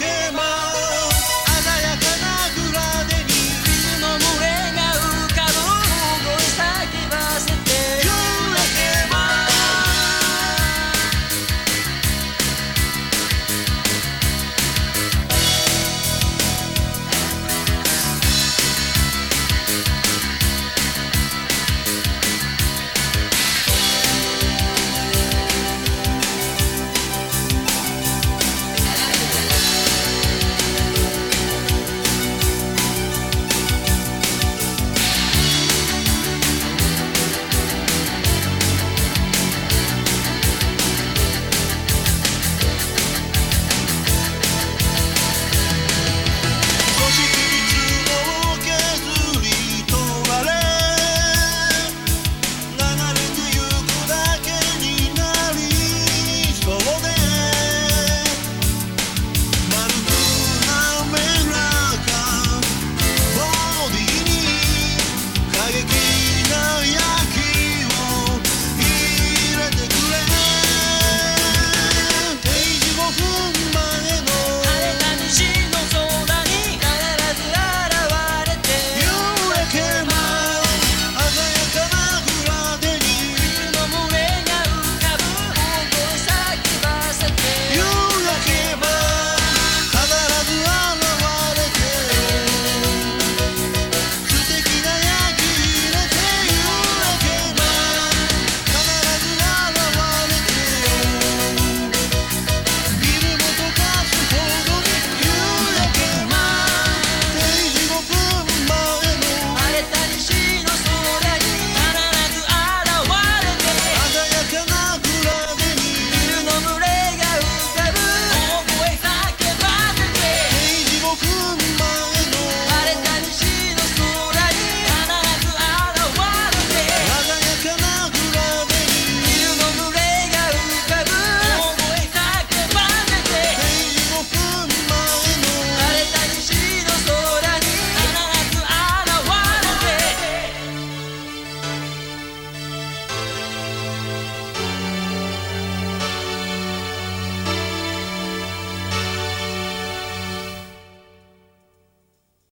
que más.